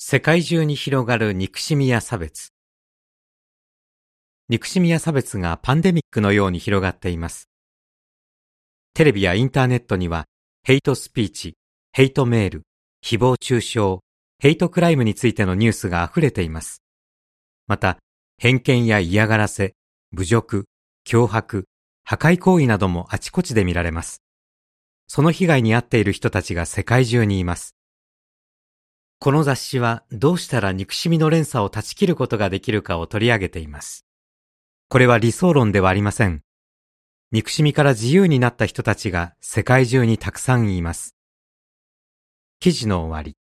世界中に広がる憎しみや差別。憎しみや差別がパンデミックのように広がっています。テレビやインターネットには、ヘイトスピーチ、ヘイトメール、誹謗中傷、ヘイトクライムについてのニュースが溢れています。また、偏見や嫌がらせ、侮辱、脅迫、破壊行為などもあちこちで見られます。その被害に遭っている人たちが世界中にいます。この雑誌はどうしたら憎しみの連鎖を断ち切ることができるかを取り上げています。これは理想論ではありません。憎しみから自由になった人たちが世界中にたくさんいます。記事の終わり。